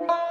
Bye.